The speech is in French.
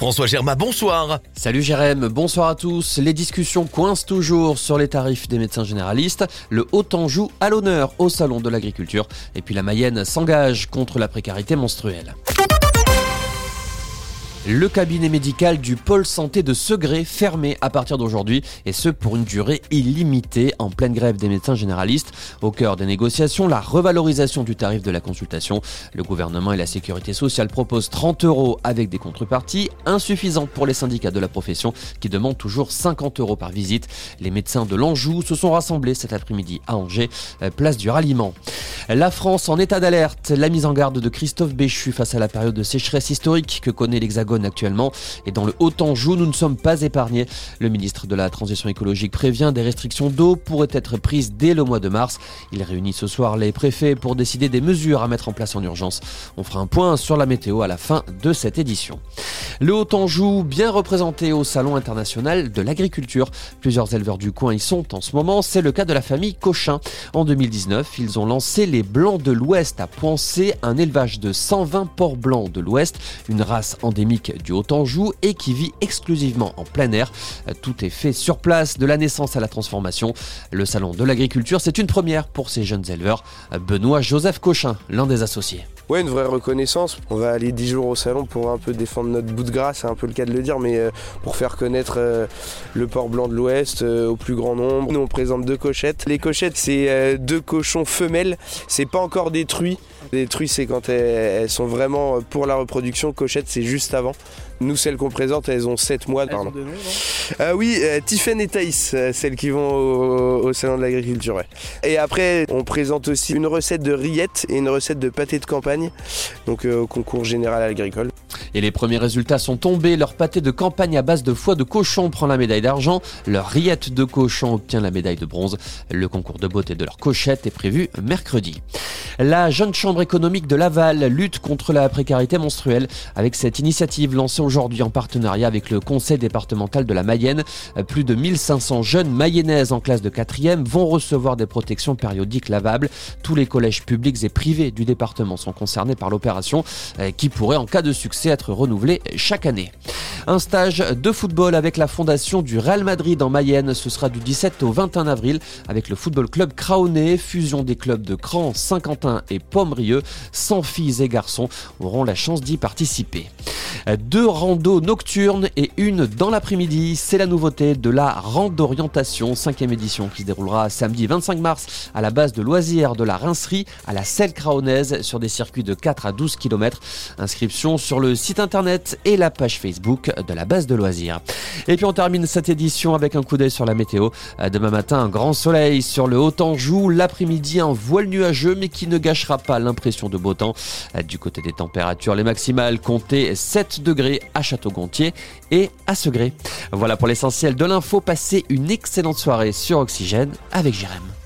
François Germain, bonsoir. Salut Jérém, bonsoir à tous. Les discussions coincent toujours sur les tarifs des médecins généralistes. Le Haut-Anjou à l'honneur au Salon de l'Agriculture. Et puis la Mayenne s'engage contre la précarité menstruelle. Le cabinet médical du pôle santé de Segré fermé à partir d'aujourd'hui et ce pour une durée illimitée en pleine grève des médecins généralistes. Au cœur des négociations, la revalorisation du tarif de la consultation. Le gouvernement et la sécurité sociale proposent 30 euros avec des contreparties insuffisantes pour les syndicats de la profession qui demandent toujours 50 euros par visite. Les médecins de l'Anjou se sont rassemblés cet après-midi à Angers, euh, place du ralliement. La France en état d'alerte, la mise en garde de Christophe Béchu face à la période de sécheresse historique que connaît l'Hexagone actuellement. Et dans le Haut-Anjou, nous ne sommes pas épargnés. Le ministre de la Transition écologique prévient des restrictions d'eau pourraient être prises dès le mois de mars. Il réunit ce soir les préfets pour décider des mesures à mettre en place en urgence. On fera un point sur la météo à la fin de cette édition. Le Haut-Anjou, bien représenté au Salon international de l'agriculture. Plusieurs éleveurs du coin y sont en ce moment. C'est le cas de la famille Cochin. En 2019, ils ont lancé les Blancs de l'Ouest à Poincé, un élevage de 120 porcs blancs de l'Ouest, une race endémique du Haut-Anjou et qui vit exclusivement en plein air. Tout est fait sur place, de la naissance à la transformation. Le salon de l'agriculture, c'est une première pour ces jeunes éleveurs. Benoît Joseph Cochin, l'un des associés. Ouais, une vraie reconnaissance. On va aller 10 jours au salon pour un peu défendre notre bout de gras, c'est un peu le cas de le dire, mais euh, pour faire connaître euh, le port blanc de l'Ouest euh, au plus grand nombre. Nous, on présente deux cochettes. Les cochettes, c'est deux cochons femelles. C'est pas encore des truies. Les truies, c'est quand elles, sont vraiment pour la reproduction. Cochettes, c'est juste avant. Nous, celles qu'on présente, elles ont 7 mois. Pardon. Ont oui, Tiffen et Thaïs, celles qui vont au, salon de l'agriculture. Et après, on présente aussi une recette de rillettes et une recette de pâté de campagne, donc au concours général agricole. Et les premiers résultats sont tombés. Leur pâté de campagne à base de foie de cochon prend la médaille d'argent. Leur rillette de cochon obtient la médaille de bronze. Le concours de beauté de leur cochette est prévu mercredi. La jeune chambre économique de Laval lutte contre la précarité menstruelle avec cette initiative lancée aujourd'hui en partenariat avec le conseil départemental de la Mayenne. Plus de 1500 jeunes mayennaises en classe de 4e vont recevoir des protections périodiques lavables. Tous les collèges publics et privés du département sont concernés par l'opération euh, qui pourrait en cas de succès être renouvelée chaque année. Un stage de football avec la fondation du Real Madrid en Mayenne. Ce sera du 17 au 21 avril avec le football club Craonné, fusion des clubs de Cran, Saint-Quentin et Pommerieux. 100 filles et garçons auront la chance d'y participer. Deux randos nocturnes et une dans l'après-midi. C'est la nouveauté de la Randorientation, 5e édition qui se déroulera samedi 25 mars à la base de loisirs de la Rincerie à la Selle Craonaise sur des circuits de 4 à 12 km. Inscription sur le site internet et la page Facebook de la base de loisirs. Et puis on termine cette édition avec un coup d'œil sur la météo. Demain matin, un grand soleil sur le Haut-Anjou. L'après-midi, un voile nuageux mais qui ne gâchera pas l'impression de beau temps. Du côté des températures, les maximales comptaient 7 degrés à Château-Gontier et à Segré. Voilà pour l'essentiel de l'info. Passez une excellente soirée sur Oxygène avec Jérém.